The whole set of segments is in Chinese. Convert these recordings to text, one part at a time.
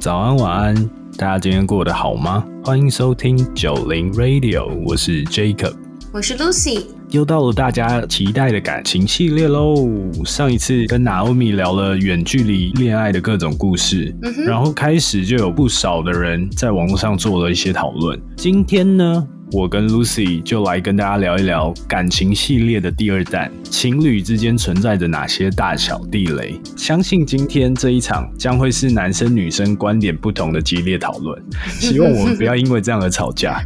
早安，晚安，大家今天过得好吗？欢迎收听九零 Radio，我是 Jacob，我是 Lucy，又到了大家期待的感情系列喽。上一次跟 Naomi 聊了远距离恋爱的各种故事，然后开始就有不少的人在网络上做了一些讨论。今天呢？我跟 Lucy 就来跟大家聊一聊感情系列的第二弹，情侣之间存在着哪些大小地雷？相信今天这一场将会是男生女生观点不同的激烈讨论，希望我们不要因为这样而吵架。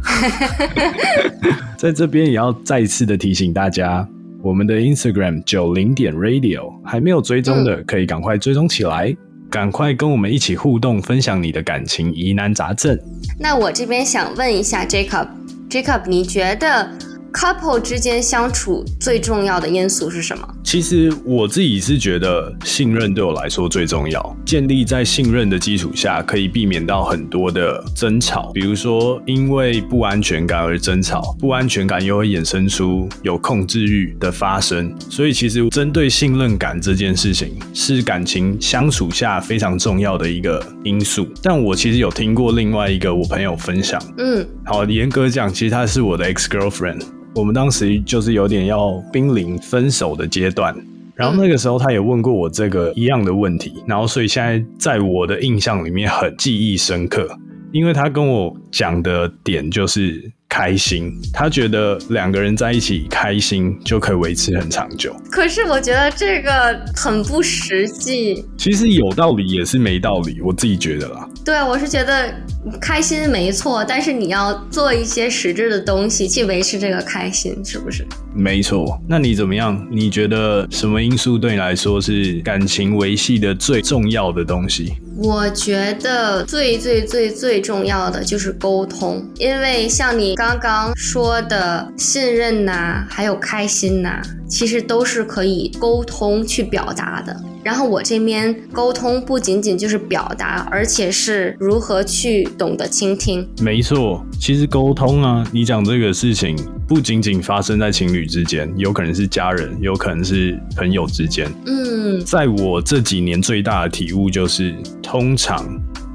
在这边也要再一次的提醒大家，我们的 Instagram 九零点 Radio 还没有追踪的，可以赶快追踪起来，赶快跟我们一起互动，分享你的感情疑难杂症。那我这边想问一下 Jacob。Jacob，你觉得？couple 之间相处最重要的因素是什么？其实我自己是觉得信任对我来说最重要。建立在信任的基础下，可以避免到很多的争吵。比如说，因为不安全感而争吵，不安全感又会衍生出有控制欲的发生。所以，其实针对信任感这件事情，是感情相处下非常重要的一个因素。但我其实有听过另外一个我朋友分享，嗯，好，严格讲，其实他是我的 ex girlfriend。我们当时就是有点要濒临分手的阶段，然后那个时候他也问过我这个一样的问题，然后所以现在在我的印象里面很记忆深刻，因为他跟我讲的点就是开心，他觉得两个人在一起开心就可以维持很长久。可是我觉得这个很不实际。其实有道理也是没道理，我自己觉得啦。对，我是觉得。开心没错，但是你要做一些实质的东西去维持这个开心，是不是？没错。那你怎么样？你觉得什么因素对你来说是感情维系的最重要的东西？我觉得最最最最重要的就是沟通，因为像你刚刚刚说的信任呐，还有开心呐，其实都是可以沟通去表达的。然后我这边沟通不仅仅就是表达，而且是如何去懂得倾听。没错，其实沟通啊，你讲这个事情不仅仅发生在情侣之间，有可能是家人，有可能是朋友之间。嗯，在我这几年最大的体悟就是，通常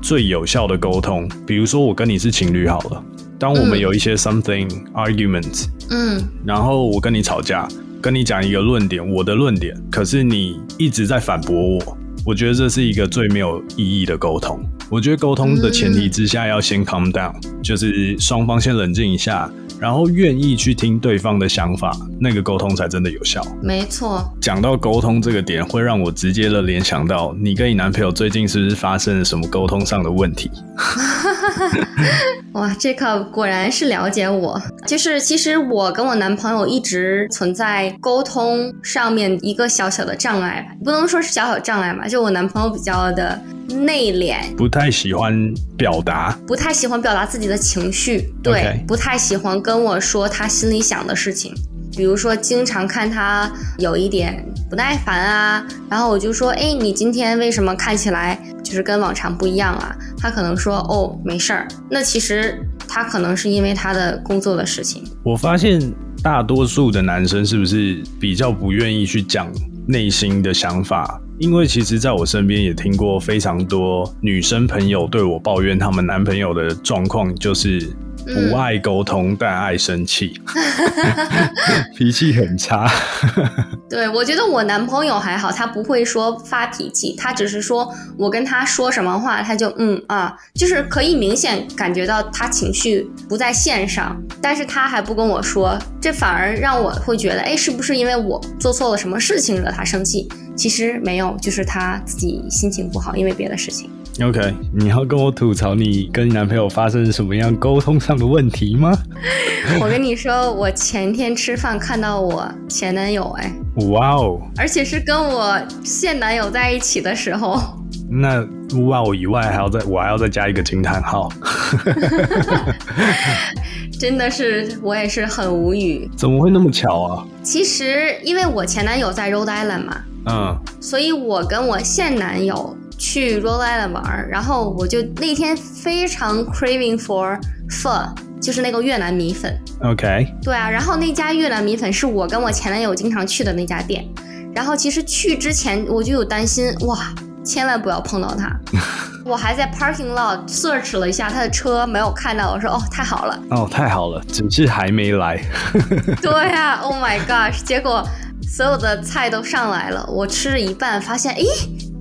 最有效的沟通，比如说我跟你是情侣好了，当我们有一些 something argument，嗯，然后我跟你吵架。跟你讲一个论点，我的论点，可是你一直在反驳我，我觉得这是一个最没有意义的沟通。我觉得沟通的前提之下要先 calm down，就是双方先冷静一下。然后愿意去听对方的想法，那个沟通才真的有效。没错，讲到沟通这个点，会让我直接的联想到，你跟你男朋友最近是不是发生了什么沟通上的问题？哇，这个果然是了解我。就是其实我跟我男朋友一直存在沟通上面一个小小的障碍，不能说是小小障碍吧，就我男朋友比较的。内敛，不太喜欢表达，不太喜欢表达自己的情绪，对，不太喜欢跟我说他心里想的事情。比如说，经常看他有一点不耐烦啊，然后我就说，哎，你今天为什么看起来就是跟往常不一样啊？他可能说，哦，没事儿。那其实他可能是因为他的工作的事情。我发现大多数的男生是不是比较不愿意去讲内心的想法？因为其实，在我身边也听过非常多女生朋友对我抱怨，他们男朋友的状况就是不爱沟通，但爱生气，脾气很差。对，我觉得我男朋友还好，他不会说发脾气，他只是说我跟他说什么话，他就嗯啊，就是可以明显感觉到他情绪不在线上，但是他还不跟我说，这反而让我会觉得，哎，是不是因为我做错了什么事情惹他生气？其实没有，就是他自己心情不好，因为别的事情。OK，你要跟我吐槽你跟男朋友发生什么样沟通上的问题吗？我跟你说，我前天吃饭看到我前男友，哎，哇哦，而且是跟我现男友在一起的时候。那哇哦以外，还要再我还要再加一个惊叹号。真的是，我也是很无语。怎么会那么巧啊？其实因为我前男友在 Rhode Island 嘛。嗯，所以我跟我现男友去 Rhode Island 玩，然后我就那天非常 craving for pho，就是那个越南米粉。OK。对啊，然后那家越南米粉是我跟我前男友经常去的那家店，然后其实去之前我就有担心，哇，千万不要碰到他。我还在 parking lot search 了一下他的车，没有看到。我说哦，太好了。哦，太好了，只是还没来。对呀，Oh my gosh！结果所有的菜都上来了，我吃了一半，发现，诶，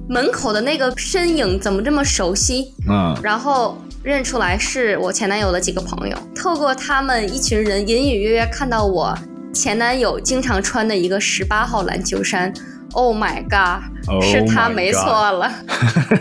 门口的那个身影怎么这么熟悉？嗯，然后认出来是我前男友的几个朋友，透过他们一群人，隐隐约约看到我前男友经常穿的一个十八号篮球衫。Oh my god！是他没错了。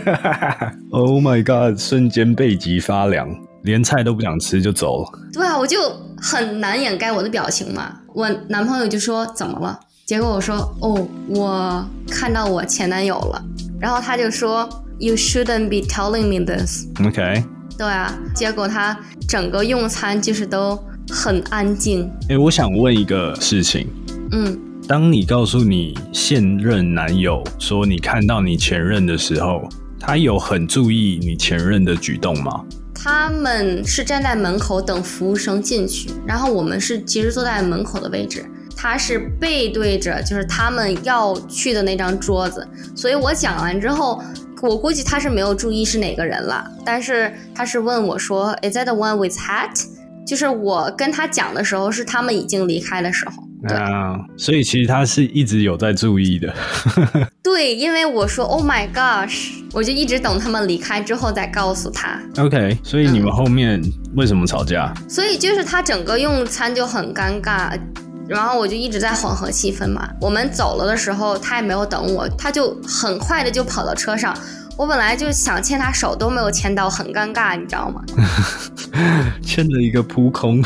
Oh my god！瞬间背脊发凉，连菜都不想吃就走了。对啊，我就很难掩盖我的表情嘛。我男朋友就说怎么了？结果我说哦，我看到我前男友了。然后他就说 You shouldn't be telling me this。OK。对啊，结果他整个用餐就是都很安静。哎，我想问一个事情。嗯。当你告诉你现任男友说你看到你前任的时候，他有很注意你前任的举动吗？他们是站在门口等服务生进去，然后我们是其实坐在门口的位置，他是背对着就是他们要去的那张桌子，所以我讲完之后，我估计他是没有注意是哪个人了，但是他是问我说，Is that the one with hat？就是我跟他讲的时候，是他们已经离开的时候。啊，所以其实他是一直有在注意的。对，因为我说 “Oh my gosh”，我就一直等他们离开之后再告诉他。OK，所以你们后面为什么吵架？所以就是他整个用餐就很尴尬，然后我就一直在缓和气氛嘛。我们走了的时候，他也没有等我，他就很快的就跑到车上。我本来就想牵他手，都没有牵到，很尴尬，你知道吗？牵着一个扑空。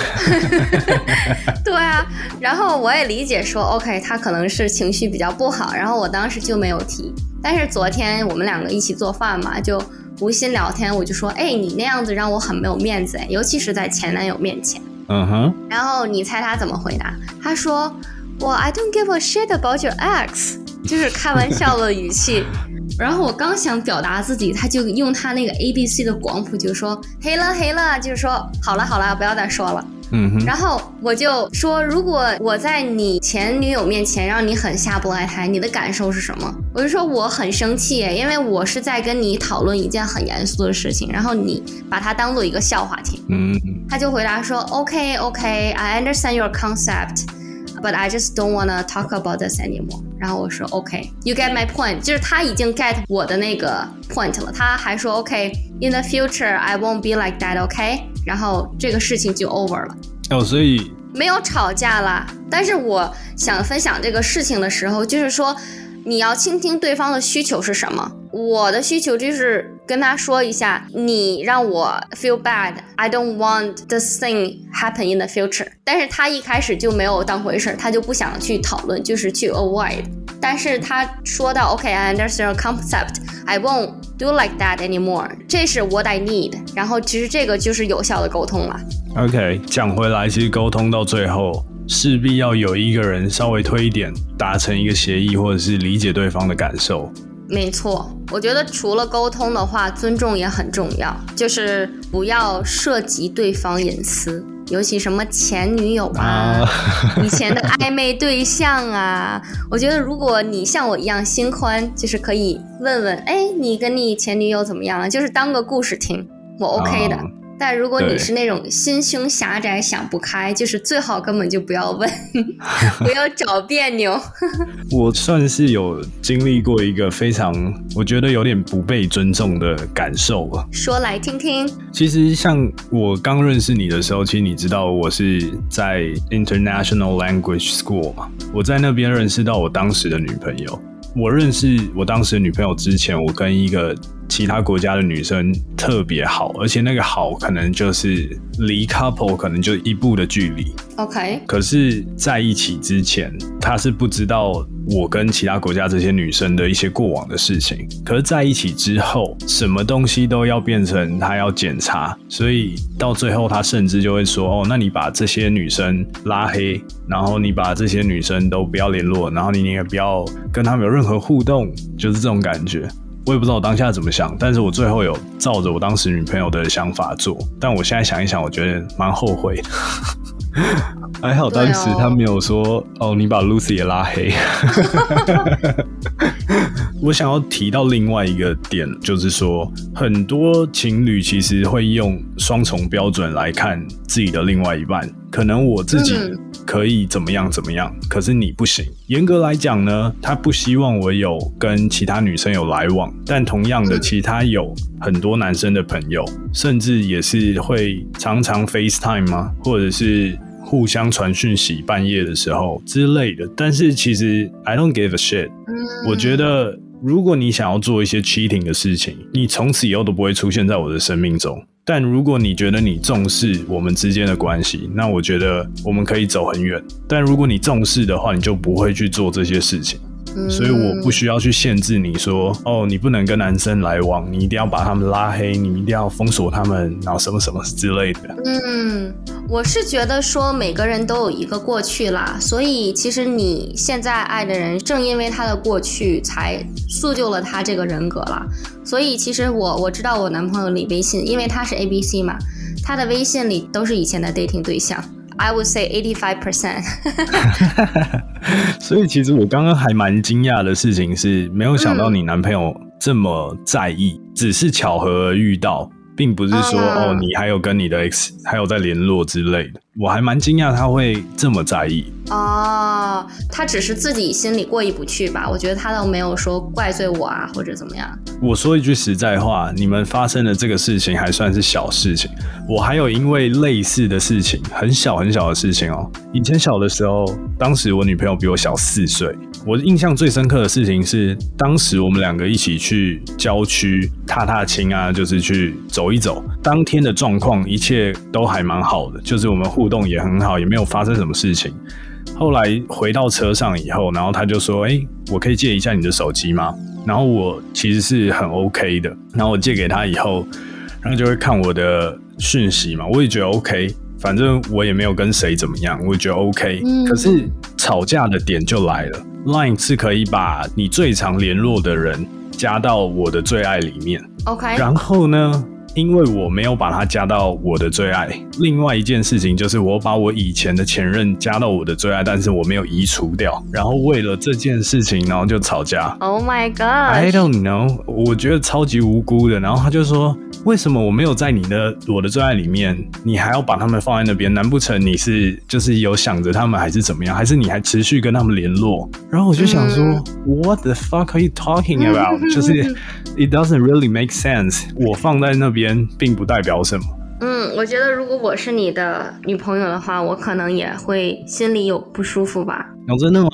对啊，然后我也理解说，OK，他可能是情绪比较不好，然后我当时就没有提。但是昨天我们两个一起做饭嘛，就无心聊天，我就说，哎，你那样子让我很没有面子，尤其是在前男友面前。嗯哼。然后你猜他怎么回答？他说，我 I don't give a shit about your ex，就是开玩笑的语气。然后我刚想表达自己，他就用他那个 A B C 的广谱就说黑了黑了，就是说好了好了，不要再说了。嗯哼。然后我就说，如果我在你前女友面前让你很下不来台，你的感受是什么？我就说我很生气，因为我是在跟你讨论一件很严肃的事情，然后你把它当做一个笑话听。嗯。他就回答说，OK OK，I understand your concept。But I just don't wanna talk about this anymore。然后我说 OK，you get my point，就是他已经 get 我的那个 point 了。他还说 OK，in the future I won't be like that，OK。然后这个事情就 over 了。哦，所以没有吵架啦。但是我想分享这个事情的时候，就是说你要倾听对方的需求是什么。我的需求就是跟他说一下，你让我 feel bad，I don't want this thing happen in the future。但是他一开始就没有当回事，他就不想去讨论，就是去 avoid。但是他说到 OK，I understand your concept，I won't do like that anymore。这是 what I need。然后其实这个就是有效的沟通了。OK，讲回来，其实沟通到最后，势必要有一个人稍微推一点，达成一个协议，或者是理解对方的感受。没错，我觉得除了沟通的话，尊重也很重要，就是不要涉及对方隐私，尤其什么前女友啊、以前的暧昧对象啊。我觉得如果你像我一样心宽，就是可以问问，哎，你跟你前女友怎么样了？就是当个故事听，我 OK 的。但如果你是那种心胸狭窄、想不开，就是最好根本就不要问，不要找别扭。我算是有经历过一个非常，我觉得有点不被尊重的感受了。说来听听。其实像我刚认识你的时候，其实你知道我是在 International Language School 嘛，我在那边认识到我当时的女朋友。我认识我当时的女朋友之前，我跟一个。其他国家的女生特别好，而且那个好可能就是离 couple 可能就一步的距离。OK，可是在一起之前，他是不知道我跟其他国家这些女生的一些过往的事情。可是在一起之后，什么东西都要变成他要检查，所以到最后他甚至就会说：“哦，那你把这些女生拉黑，然后你把这些女生都不要联络，然后你也不要跟他们有任何互动，就是这种感觉。”我也不知道我当下怎么想，但是我最后有照着我当时女朋友的想法做。但我现在想一想，我觉得蛮后悔。还好当时他没有说：“哦，你把 Lucy 也拉黑。”我想要提到另外一个点，就是说很多情侣其实会用双重标准来看自己的另外一半。可能我自己可以怎么样怎么样，可是你不行。严格来讲呢，他不希望我有跟其他女生有来往，但同样的，其他有很多男生的朋友，甚至也是会常常 FaceTime 吗？或者是互相传讯息，半夜的时候之类的。但是其实 I don't give a shit。我觉得如果你想要做一些 cheating 的事情，你从此以后都不会出现在我的生命中。但如果你觉得你重视我们之间的关系，那我觉得我们可以走很远。但如果你重视的话，你就不会去做这些事情。所以我不需要去限制你说，哦，你不能跟男生来往，你一定要把他们拉黑，你一定要封锁他们，然后什么什么之类的。嗯，我是觉得说每个人都有一个过去啦，所以其实你现在爱的人，正因为他的过去，才塑就了他这个人格了。所以其实我我知道我男朋友李微信，因为他是 A B C 嘛，他的微信里都是以前的 dating 对象。I would say eighty five percent。所以其实我刚刚还蛮惊讶的事情是，没有想到你男朋友这么在意，只是巧合而遇到。并不是说哦，你还有跟你的 X 还有在联络之类的，我还蛮惊讶他会这么在意哦。他只是自己心里过意不去吧？我觉得他倒没有说怪罪我啊，或者怎么样。我说一句实在话，你们发生的这个事情还算是小事情。我还有因为类似的事情，很小很小的事情哦。以前小的时候，当时我女朋友比我小四岁。我印象最深刻的事情是，当时我们两个一起去郊区踏踏青啊，就是去走一走。当天的状况一切都还蛮好的，就是我们互动也很好，也没有发生什么事情。后来回到车上以后，然后他就说：“哎，我可以借一下你的手机吗？”然后我其实是很 OK 的。然后我借给他以后，然后就会看我的讯息嘛，我也觉得 OK。反正我也没有跟谁怎么样，我觉得 OK。可是吵架的点就来了，Line 是可以把你最常联络的人加到我的最爱里面。OK。然后呢？因为我没有把他加到我的最爱，另外一件事情就是我把我以前的前任加到我的最爱，但是我没有移除掉。然后为了这件事情，然后就吵架。Oh my god！I don't know，我觉得超级无辜的。然后他就说：“为什么我没有在你的我的最爱里面，你还要把他们放在那边？难不成你是就是有想着他们，还是怎么样？还是你还持续跟他们联络？”然后我就想说：“What the fuck are you talking about？” 就是 It doesn't really make sense。我放在那边。并不代表什么。嗯，我觉得如果我是你的女朋友的话，我可能也会心里有不舒服吧。讲，真的吗？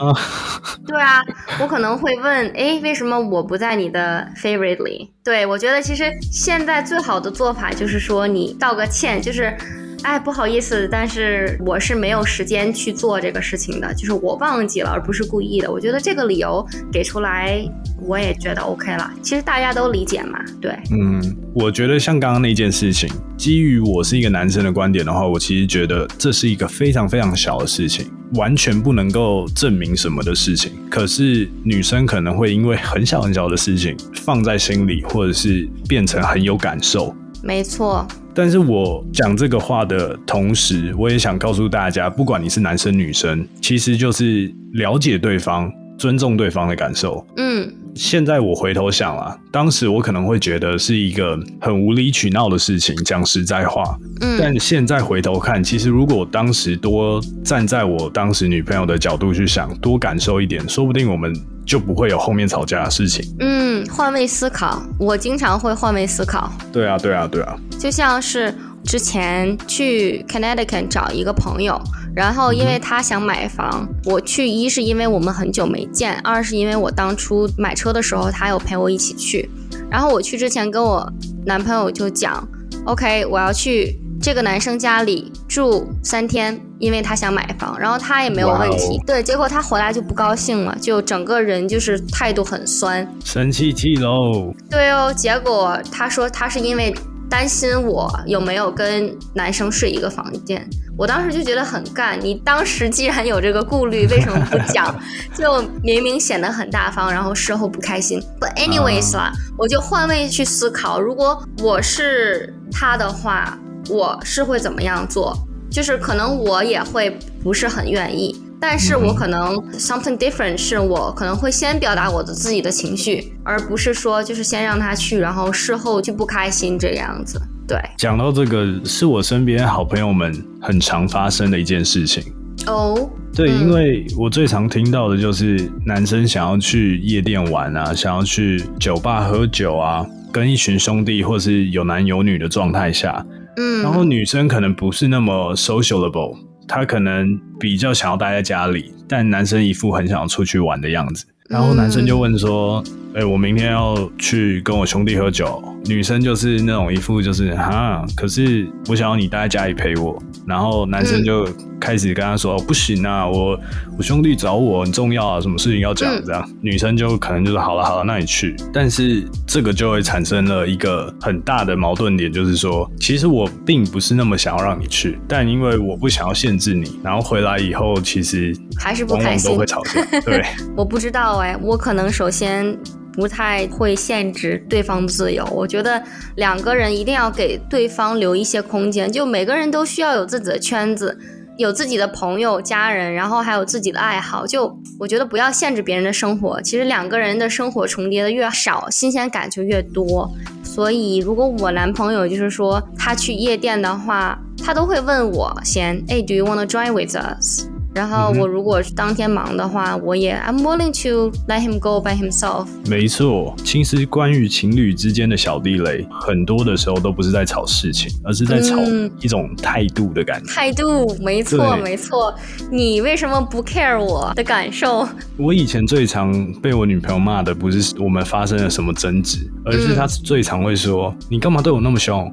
对啊，我可能会问，哎，为什么我不在你的 favorite 里？对我觉得其实现在最好的做法就是说你道个歉，就是。哎，不好意思，但是我是没有时间去做这个事情的，就是我忘记了，而不是故意的。我觉得这个理由给出来，我也觉得 OK 了。其实大家都理解嘛，对。嗯，我觉得像刚刚那件事情，基于我是一个男生的观点的话，我其实觉得这是一个非常非常小的事情，完全不能够证明什么的事情。可是女生可能会因为很小很小的事情放在心里，或者是变成很有感受。没错。但是我讲这个话的同时，我也想告诉大家，不管你是男生女生，其实就是了解对方、尊重对方的感受。嗯，现在我回头想啊，当时我可能会觉得是一个很无理取闹的事情，讲实在话。嗯，但现在回头看，其实如果当时多站在我当时女朋友的角度去想，多感受一点，说不定我们。就不会有后面吵架的事情。嗯，换位思考，我经常会换位思考。对啊，对啊，对啊。就像是之前去 Connecticut 找一个朋友，然后因为他想买房，我去一是因为我们很久没见，二是因为我当初买车的时候他有陪我一起去。然后我去之前跟我男朋友就讲，OK，我要去。这个男生家里住三天，因为他想买房，然后他也没有问题。对，结果他回来就不高兴了，就整个人就是态度很酸，生气气喽。对哦，结果他说他是因为担心我有没有跟男生睡一个房间。我当时就觉得很干，你当时既然有这个顾虑，为什么不讲？就明明显得很大方，然后事后不开心。But anyways 啦，我就换位去思考，如果我是他的话。我是会怎么样做？就是可能我也会不是很愿意，但是我可能 something different 是我可能会先表达我的自己的情绪，而不是说就是先让他去，然后事后就不开心这个样子。对，讲到这个，是我身边好朋友们很常发生的一件事情。哦，对，因为我最常听到的就是男生想要去夜店玩啊，想要去酒吧喝酒啊，跟一群兄弟或是有男有女的状态下，嗯，然后女生可能不是那么 socialable，她可能比较想要待在家里，但男生一副很想要出去玩的样子，然后男生就问说：“哎、我明天要去跟我兄弟喝酒。”女生就是那种一副就是哈，可是我想要你待在家里陪我，然后男生就开始跟他说：“哦不行啊，我我兄弟找我很重要啊，什么事情要讲嗯这样。女生就可能就是好了好了，那你去。但是这个就会产生了一个很大的矛盾点，就是说，其实我并不是那么想要让你去，但因为我不想要限制你，然后回来以后其实还是不往开心往都会吵架。对，我不知道哎，我可能首先不太会限制对方自由。我觉得两个人一定要给对方留一些空间，就每个人都需要有自己的圈子，有自己的朋友、家人，然后还有自己的爱好。就我觉得不要限制别人的生活。其实两个人的生活重叠的越少，新鲜感就越多。所以如果我男朋友就是说他去夜店的话，他都会问我先，哎，Do you want to join with us？然后我如果是当天忙的话，我也 I'm willing to let him go by himself。没错，其实关于情侣之间的小地雷，很多的时候都不是在吵事情，而是在吵嗯一种态度的感觉。态度，没错对没错。你为什么不 care 我的感受？我以前最常被我女朋友骂的，不是我们发生了什么争执，而是他最常会说：“你干嘛对我那么凶？”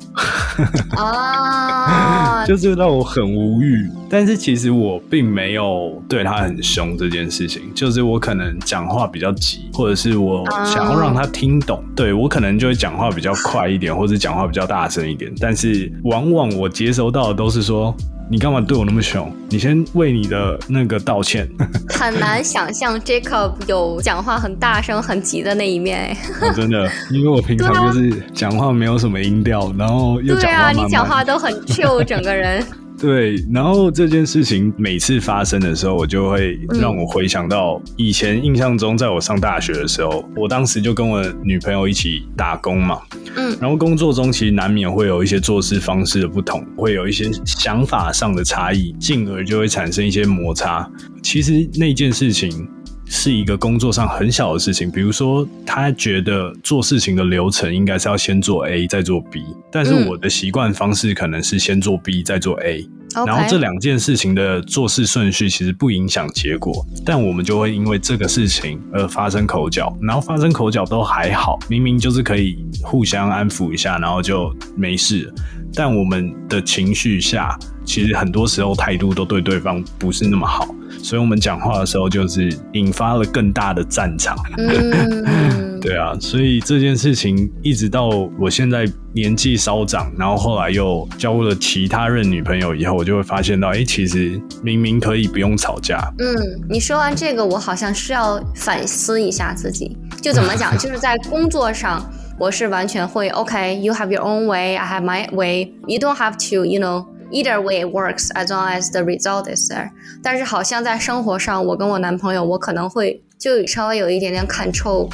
啊，就是让我很无语。但是其实我并没有对他很凶这件事情，就是我可能讲话比较急，或者是我想要让他听懂，对我可能就会讲话比较快一点，或者讲话比较大声一点。但是往往我接收到的都是说。你干嘛对我那么凶？你先为你的那个道歉。很难想象 Jacob 有讲话很大声、很急的那一面。真的，因为我平常就是讲话没有什么音调，然后又对啊，讲话慢慢你讲话都很 chill，整个人。对，然后这件事情每次发生的时候，我就会让我回想到以前印象中，在我上大学的时候，我当时就跟我女朋友一起打工嘛，嗯然后工作中其实难免会有一些做事方式的不同，会有一些想法上的差异，进而就会产生一些摩擦。其实那件事情。是一个工作上很小的事情，比如说他觉得做事情的流程应该是要先做 A 再做 B，但是嗯我的习惯方式可能是先做 B 再做 A，OK，然后这两件事情的做事顺序其实不影响结果，但我们就会因为这个事情而发生口角，然后发生口角都还好，明明就是可以互相安抚一下，然后就没事了。但我们的情绪下，其实很多时候态度都对对方不是那么好，所以我们讲话的时候就是引发了更大的战场。嗯，对啊，所以这件事情一直到我现在年纪稍长，然后后来又交了其他任女朋友以后，我就会发现到，哎、其实明明可以不用吵架。嗯，你说完这个，我好像是要反思一下自己。就怎么讲，就是在工作上，我是完全会 OK，you、have your own way，I have my way，you don't have to，you know。Either way it works as long as the result is there。但是好像在生活上，我跟我男朋友，我可能会就稍微有一点点 control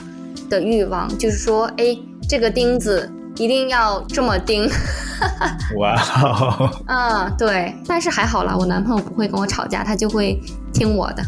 的欲望，就是说，哎，这个钉子一定要这么钉。哇哦，嗯，对。但是还好啦，我男朋友不会跟我吵架，他就会听我的。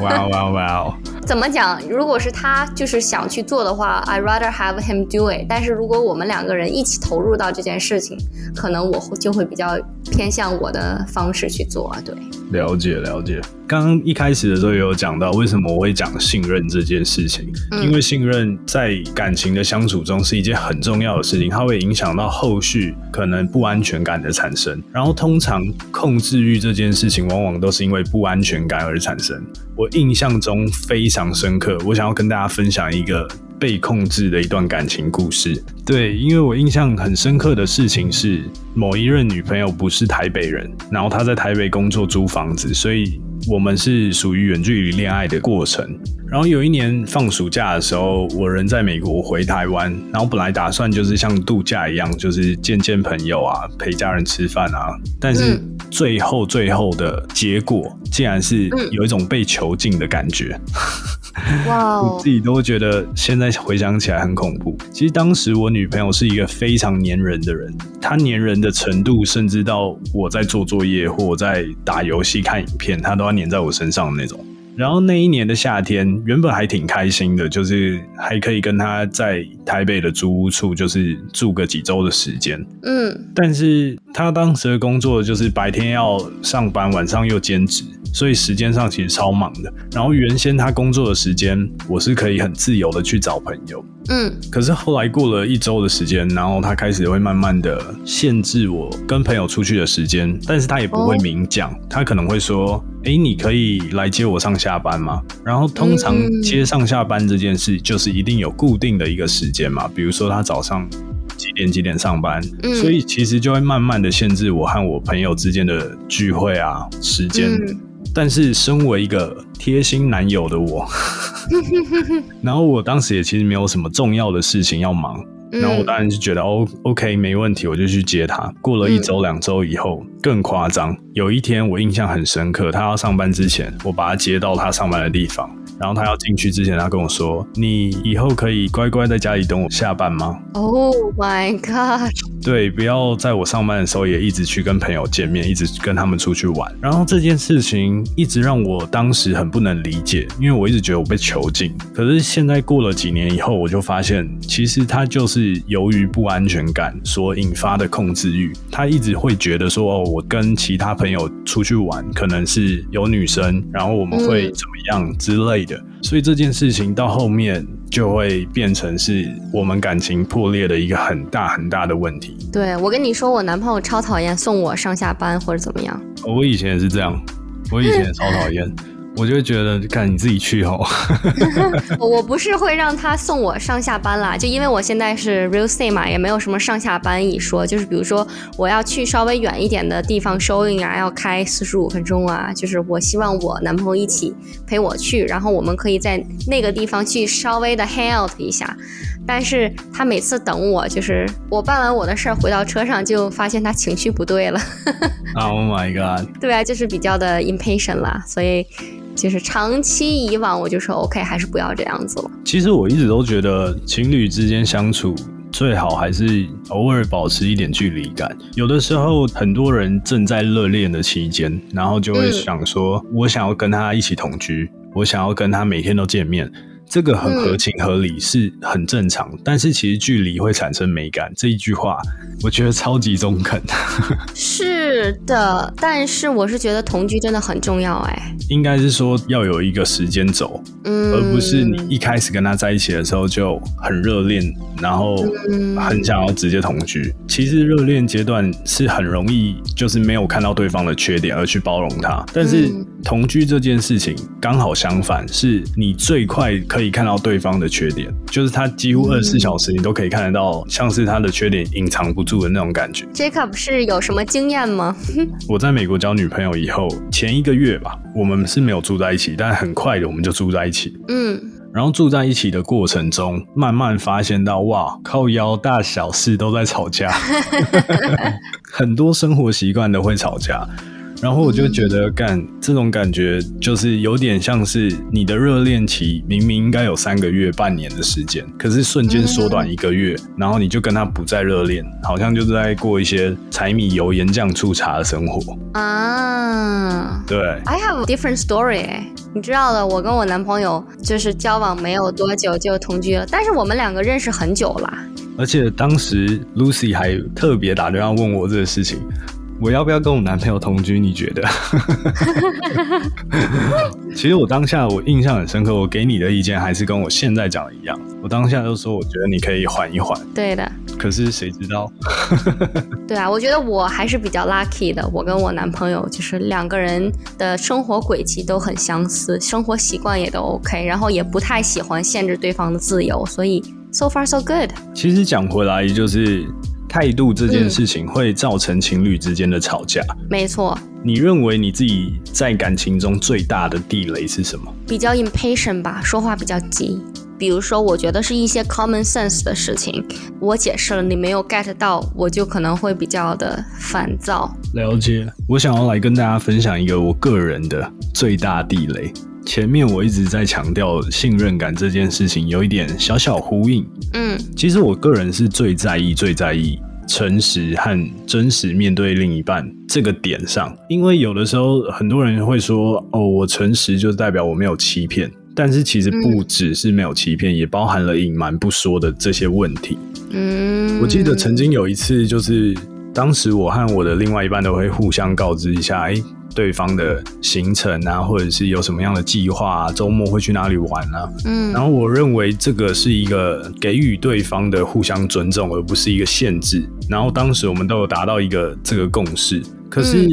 哇哦哇哦哇哦！怎么讲？如果是他就是想去做的话，I rather have him do it。但是如果我们两个人一起投入到这件事情，可能我会就会比较偏向我的方式去做。对，了解了解。刚刚一开始的时候也有讲到，为什么我会讲信任这件事情？嗯因为信任在感情的相处中是一件很重要的事情，它会影响到后续可能不安全感的产生。然后通常控制欲这件事情，往往都是因为不安全感而产生。我印象中非常深刻，我想要跟大家分享一个被控制的一段感情故事。对，因为我印象很深刻的事情是，某一任女朋友不是台北人，然后她在台北工作租房子，所以我们是属于远距离恋爱的过程。然后有一年放暑假的时候，我人在美国回台湾，然后本来打算就是像度假一样，就是见见朋友啊，陪家人吃饭啊。但是最后最后的结果，竟然是有一种被囚禁的感觉。哇！我自己都觉得现在回想起来很恐怖。其实当时我女朋友是一个非常粘人的人，她粘人的程度，甚至到我在做作业或我在打游戏、看影片，她都要粘在我身上的那种。然后那一年的夏天，原本还挺开心的，就是还可以跟他在台北的租屋处，就是住个几周的时间。嗯，但是他当时的工作就是白天要上班，晚上又兼职。所以时间上其实超忙的。然后原先他工作的时间，我是可以很自由的去找朋友。嗯。可是后来过了一周的时间，然后他开始会慢慢的限制我跟朋友出去的时间，但是他也不会明讲，他可能会说：“哎，你可以来接我上下班吗？”然后通常接上下班这件事，就是一定有固定的一个时间嘛，比如说他早上几点几点上班，所以其实就会慢慢的限制我和我朋友之间的聚会啊时间。但是，身为一个贴心男友的我，然后我当时也其实没有什么重要的事情要忙，然后我当然就觉得哦，OK，没问题，我就去接他。过了一周、两周以后，更夸张。有一天我印象很深刻，他要上班之前，我把他接到他上班的地方。然后他要进去之前，他跟我说：“你以后可以乖乖在家里等我下班吗？”Oh my god！对，不要在我上班的时候也一直去跟朋友见面，一直跟他们出去玩。然后这件事情一直让我当时很不能理解，因为我一直觉得我被囚禁。可是现在过了几年以后，我就发现，其实他就是由于不安全感所引发的控制欲。他一直会觉得说：“哦，我跟其他朋友出去玩，可能是有女生，然后我们会怎么样之类的。”所以这件事情到后面就会变成是我们感情破裂的一个很大很大的问题。对我跟你说，我男朋友超讨厌送我上下班或者怎么样。我以前也是这样，我以前也超讨厌。我就觉得，看你自己去哦。我不是会让他送我上下班啦，就因为我现在是 real estate 嘛，也没有什么上下班一说。就是比如说，我要去稍微远一点的地方 showing 啊，要开四十五分钟啊，就是我希望我男朋友一起陪我去，然后我们可以在那个地方去稍微的 hang out 一下。但是他每次等我，就是我办完我的事儿回到车上，就发现他情绪不对了。Oh my god！对啊，就是比较的 impatient 啦，所以。就是长期以往，我就说 OK，还是不要这样子了。其实我一直都觉得情侣之间相处最好还是偶尔保持一点距离感。有的时候很多人正在热恋的期间，然后就会想说，我想要跟他一起同居，我想要跟他每天都见面。这个很合情合理，是很正常。但是其实距离会产生美感这一句话，我觉得超级中肯。是的，但是我是觉得同居真的很重要哎。应该是说要有一个时间轴，嗯，而不是你一开始跟他在一起的时候就很热恋，然后很想要直接同居。其实热恋阶段是很容易就是没有看到对方的缺点而去包容他，但是同居这件事情刚好相反，是你最快可以看到对方的缺点，就是他几乎二十四小时你都可以看得到，像是他的缺点隐藏不住的那种感觉。Jacob 是有什么经验吗？我在美国交女朋友以后，前一个月吧，我们是没有住在一起，但很快的我们就住在一起。嗯，然后住在一起的过程中，慢慢发现到，哇，靠腰大小事都在吵架，很多生活习惯都会吵架。然后我就觉得，干这种感觉就是有点像是你的热恋期明明应该有三个月、半年的时间，可是瞬间缩短一个月，然后你就跟他不再热恋，好像就是在过一些柴米油盐酱醋茶的生活啊。对，I have a different story。你知道的，我跟我男朋友就是交往没有多久就同居了，但是我们两个认识很久了。而且当时 Lucy 还特别打电话问我这个事情。我要不要跟我男朋友同居？你觉得？其实我当下我印象很深刻，我给你的意见还是跟我现在讲的一样。我当下就说，我觉得你可以缓一缓。对的。可是谁知道？对啊，我觉得我还是比较 lucky 的。我跟我男朋友就是两个人的生活轨迹都很相似，生活习惯也都 OK，然后也不太喜欢限制对方的自由，所以 so far so good。其实讲回来就是。态度这件事情会造成情侣之间的吵架。没错，你认为你自己在感情中最大的地雷是什么？比较 impatient 吧，说话比较急。比如说，我觉得是一些 common sense 的事情，我解释了你没有 get 到，我就可能会比较的烦躁。了解，我想要来跟大家分享一个我个人的最大地雷。前面我一直在强调信任感这件事情，有一点小小呼应。嗯，其实我个人是最在意、最在意诚实和真实面对另一半这个点上，因为有的时候很多人会说：“哦，我诚实就代表我没有欺骗。”但是其实不只是没有欺骗，也包含了隐瞒不说的这些问题。嗯，我记得曾经有一次，就是当时我和我的另外一半都会互相告知一下，哎，对方的行程啊，或者是有什么样的计划，周末会去哪里玩啊。嗯，然后我认为这个是一个给予对方的互相尊重，而不是一个限制。然后当时我们都有达到一个这个共识，可是。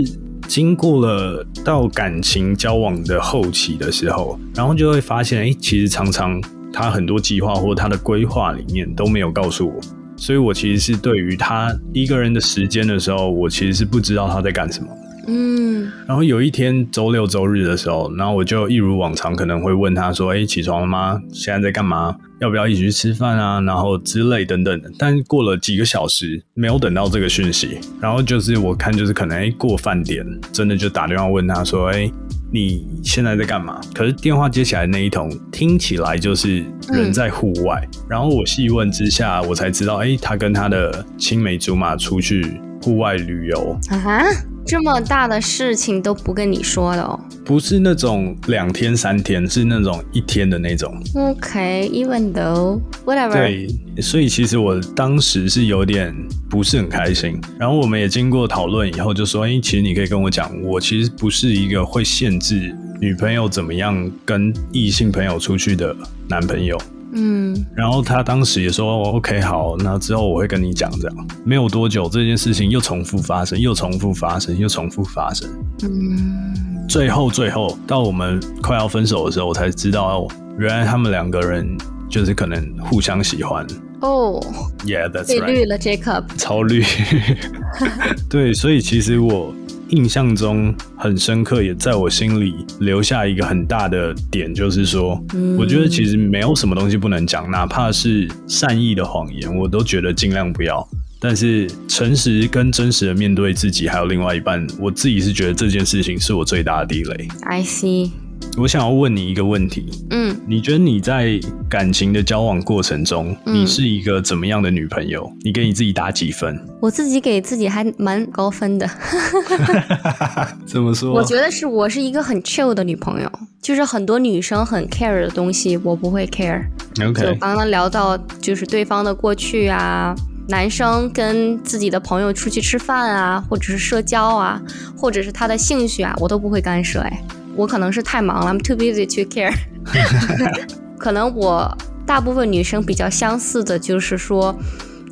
经过了到感情交往的后期的时候，然后就会发现，哎，其实常常他很多计划或他的规划里面都没有告诉我，所以我其实是对于他一个人的时间的时候，我其实是不知道他在干什么。嗯，然后有一天周六周日的时候，然后我就一如往常可能会问他说：“哎，起床了吗？现在在干嘛？要不要一起去吃饭啊？”然后之类等等的。但过了几个小时，没有等到这个讯息，然后就是我看就是可能哎过饭点，真的就打电话问他说：“哎，你现在在干嘛？”可是电话接起来那一通听起来就是人在户外，然后我细问之下，我才知道，哎，他跟他的青梅竹马出去户外旅游。这么大的事情都不跟你说的哦？不是那种两天三天，是那种一天的那种。OK，even though whatever。对，所以其实我当时是有点不是很开心。然后我们也经过讨论以后，就说：“哎，其实你可以跟我讲，我其实不是一个会限制女朋友怎么样跟异性朋友出去的男朋友。”嗯，然后他当时也说：“OK，好，那之后我会跟你讲。”这样没有多久，这件事情又重复发生，又重复发生，又重复发生。嗯，最后最后到我们快要分手的时候，我才知道，原来他们两个人就是可能互相喜欢。哦，Yeah，that's right。被绿了，Jacob。超绿。对，所以其实我。印象中很深刻，也在我心里留下一个很大的点，就是说，我觉得其实没有什么东西不能讲，哪怕是善意的谎言，我都觉得尽量不要。但是诚实跟真实的面对自己，还有另外一半，我自己是觉得这件事情是我最大的地雷。I see。我想要问你一个问题，嗯，你觉得你在感情的交往过程中，你是一个怎么样的女朋友？你给你自己打几分？我自己给自己还蛮高分的。怎么说？我觉得是我是一个很 chill 的女朋友，就是很多女生很 care 的东西，我不会 care。OK，就刚刚聊到就是对方的过去啊，男生跟自己的朋友出去吃饭啊，或者是社交啊，或者是他的兴趣啊，我都不会干涉。哎。我可能是太忙了，I'm too busy to care。可能我大部分女生比较相似的就是说，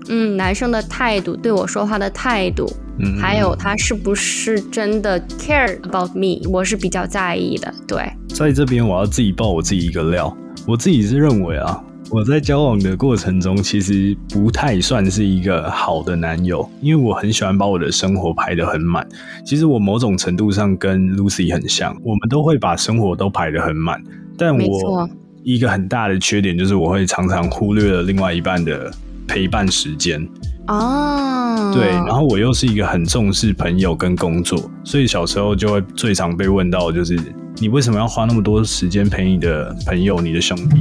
嗯，男生的态度，对我说话的态度，嗯，还有他是不是真的 care about me，我是比较在意的。对，在这边我要自己爆我自己一个料，我自己是认为啊。我在交往的过程中，其实不太算是一个好的男友，因为我很喜欢把我的生活排得很满。其实我某种程度上跟 Lucy 很像，我们都会把生活都排得很满。但我一个很大的缺点就是，我会常常忽略了另外一半的陪伴时间。哦，对，然后我又是一个很重视朋友跟工作，所以小时候就会最常被问到，就是你为什么要花那么多时间陪你的朋友、你的兄弟？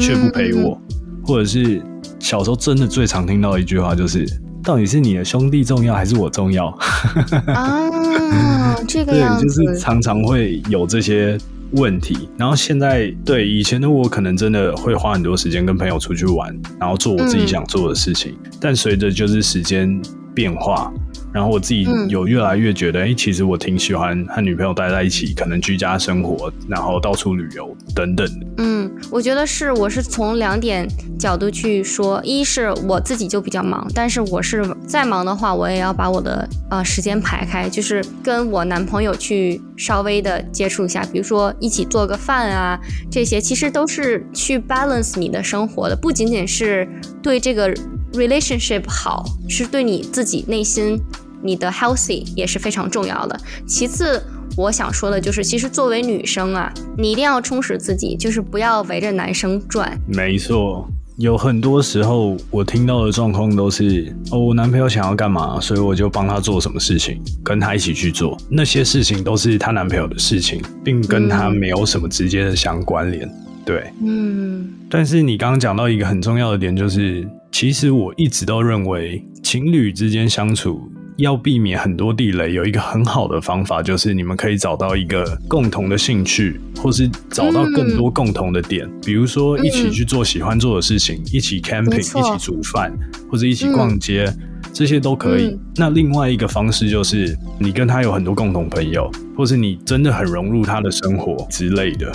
却不陪我，或者是小时候真的最常听到一句话，就是到底是你的兄弟重要还是我重要？啊，这个样子，就是常常会有这些问题。然后现在，对以前的我，可能真的会花很多时间跟朋友出去玩，然后做我自己想做的事情。但随着就是时间变化。然后我自己有越来越觉得，哎，其实我挺喜欢和女朋友待在一起，可能居家生活，然后到处旅游等等。嗯，我觉得是，我是从两点角度去说，一是我自己就比较忙，但是我是再忙的话，我也要把我的呃时间排开，就是跟我男朋友去稍微的接触一下，比如说一起做个饭啊，这些其实都是去 balance 你的生活的，不仅仅是对这个。Relationship 好是对你自己内心你的 healthy 也是非常重要的。其次，我想说的就是，其实作为女生啊，你一定要充实自己，就是不要围着男生转。没错。有很多时候，我听到的状况都是哦，我男朋友想要干嘛，所以我就帮他做什么事情，跟他一起去做。那些事情都是他男朋友的事情，并跟他没有什么直接的相关联。对，嗯。但是你刚刚讲到一个很重要的点，就是其实我一直都认为情侣之间相处。要避免很多地雷，有一个很好的方法，就是你们可以找到一个共同的兴趣，或是找到更多共同的点，比如说一起去做喜欢做的事情，一起 camping，一起煮饭，或者一起逛街，这些都可以。那另外一个方式就是，你跟他有很多共同朋友，或是你真的很融入他的生活之类的，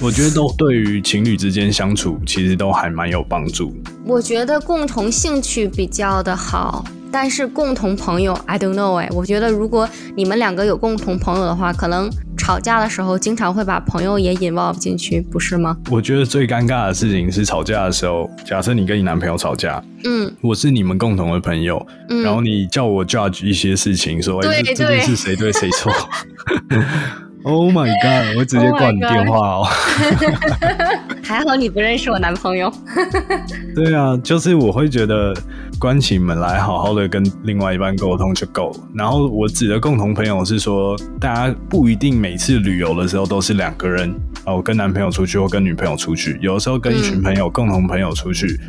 我觉得都对于情侣之间相处其实都还蛮有帮助。我觉得共同兴趣比较的好。但是共同朋友，I don't know 哎，我觉得如果你们两个有共同朋友的话，可能吵架的时候经常会把朋友也 involve 进去，不是吗？我觉得最尴尬的事情是吵架的时候，假设你跟你男朋友吵架，嗯，我是你们共同的朋友，然后你叫我 judge 一些事情，说哎，这件事谁对谁错。Oh my god！我直接挂你电话哦。还好你不认识我男朋友。对啊，就是我会觉得关起门来好好的跟另外一半沟通就够了。然后我指的共同朋友是说，大家不一定每次旅游的时候都是两个人哦，跟男朋友出去或跟女朋友出去，有的时候跟一群朋友、共同朋友出去。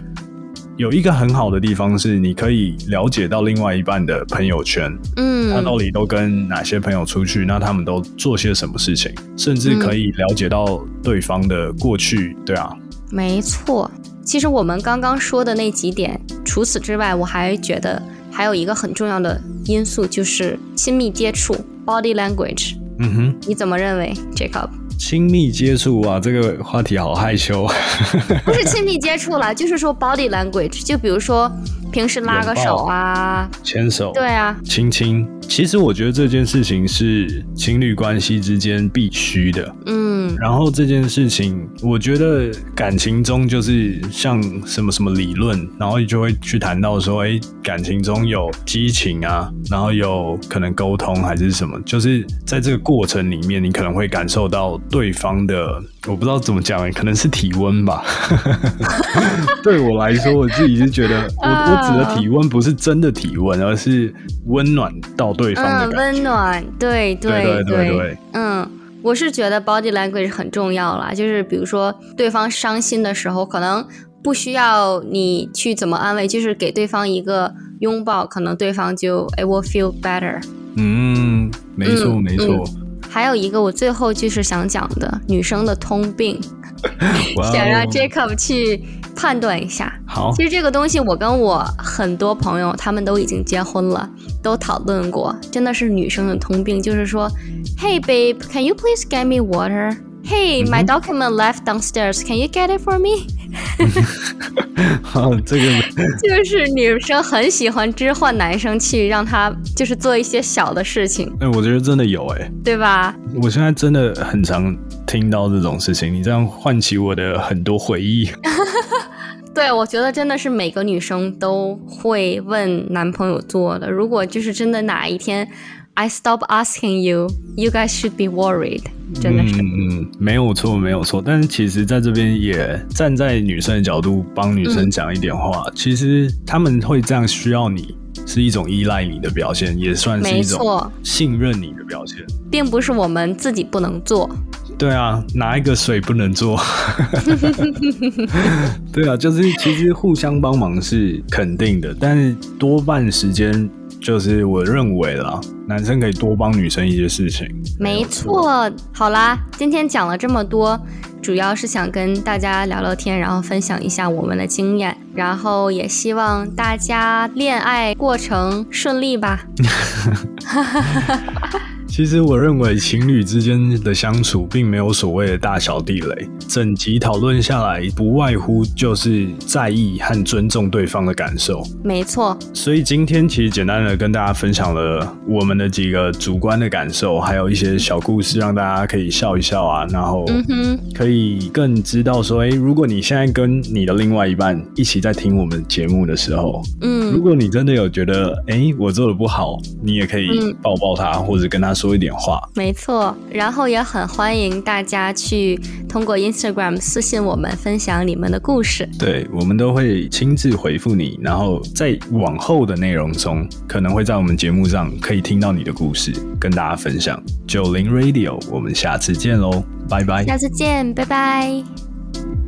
有一个很好的地方是，你可以了解到另外一半的朋友圈，嗯，他到底都跟哪些朋友出去，那他们都做些什么事情，甚至可以了解到对方的过去，对啊，没错。其实我们刚刚说的那几点，除此之外，我还觉得还有一个很重要的因素，就是亲密接触 （body language）。嗯哼，你怎么认为，Jacob？亲密接触啊，这个话题好害羞。不是亲密接触了，就是说 body language，就比如说平时拉个手啊，牵手，对啊，亲亲。其实我觉得这件事情是情侣关系之间必须的。嗯，然后这件事情，我觉得感情中就是像什么什么理论，然后就会去谈到说，哎，感情中有激情啊，然后有可能沟通还是什么，就是在这个过程里面，你可能会感受到对方的，我不知道怎么讲，可能是体温吧。对我来说，我自己是觉得，我我指的体温不是真的体温，而是温暖到。对方的温暖，对对对对，嗯，我是觉得 body language 很重要啦，就是比如说对方伤心的时候，可能不需要你去怎么安慰，就是给对方一个拥抱，可能对方就 it will feel better。嗯，没错没错。还有一个我最后就是想讲的女生的通病，想让 Jacob 去判断一下。好，其实这个东西我跟我很多朋友他们都已经结婚了，都讨论过，真的是女生的通病，就是说，Hey babe，can you please get me water？Hey，my document left downstairs，can you get it for me？好，这个 就是女生很喜欢置换男生去让他就是做一些小的事情。哎，我觉得真的有哎，对吧？我现在真的很常听到这种事情，你这样唤起我的很多回忆。对，我觉得真的是每个女生都会问男朋友做的。如果就是真的哪一天。I stop asking you. You guys should be worried. 真的是，嗯嗯，没有错，没有错。但是其实，在这边也站在女生的角度帮女生讲一点话。其实他们会这样需要你，是一种依赖你的表现，也算是一种信任你的表现，并不是我们自己不能做。对啊，哪一个水不能做？对啊，就是其实互相帮忙是肯定的，但是多半时间。就是我认为啦，男生可以多帮女生一些事情。没错，好啦，今天讲了这么多，主要是想跟大家聊聊天，然后分享一下我们的经验，然后也希望大家恋爱过程顺利吧。其实我认为情侣之间的相处并没有所谓的大小地雷，整集讨论下来，不外乎就是在意和尊重对方的感受。没错，所以今天其实简单的跟大家分享了我们的几个主观的感受，还有一些小故事，让大家可以笑一笑啊，然后可以更知道说，诶，如果你现在跟你的另外一半一起在听我们节目的时候，嗯。如嗯，果你真的有觉得，诶，我做的不好，你也可以嗯。抱抱他，或者跟他说一点话。没错。然后也很欢迎大家去通过 Instagram 私信我们，分享你们的故事。对，我们都会亲自回复你，然后在往后的内容中，可能会在我们节目上可以听到你的故事，跟大家分享。九零 Radio，我们下次见喽，拜拜。下次见，拜拜。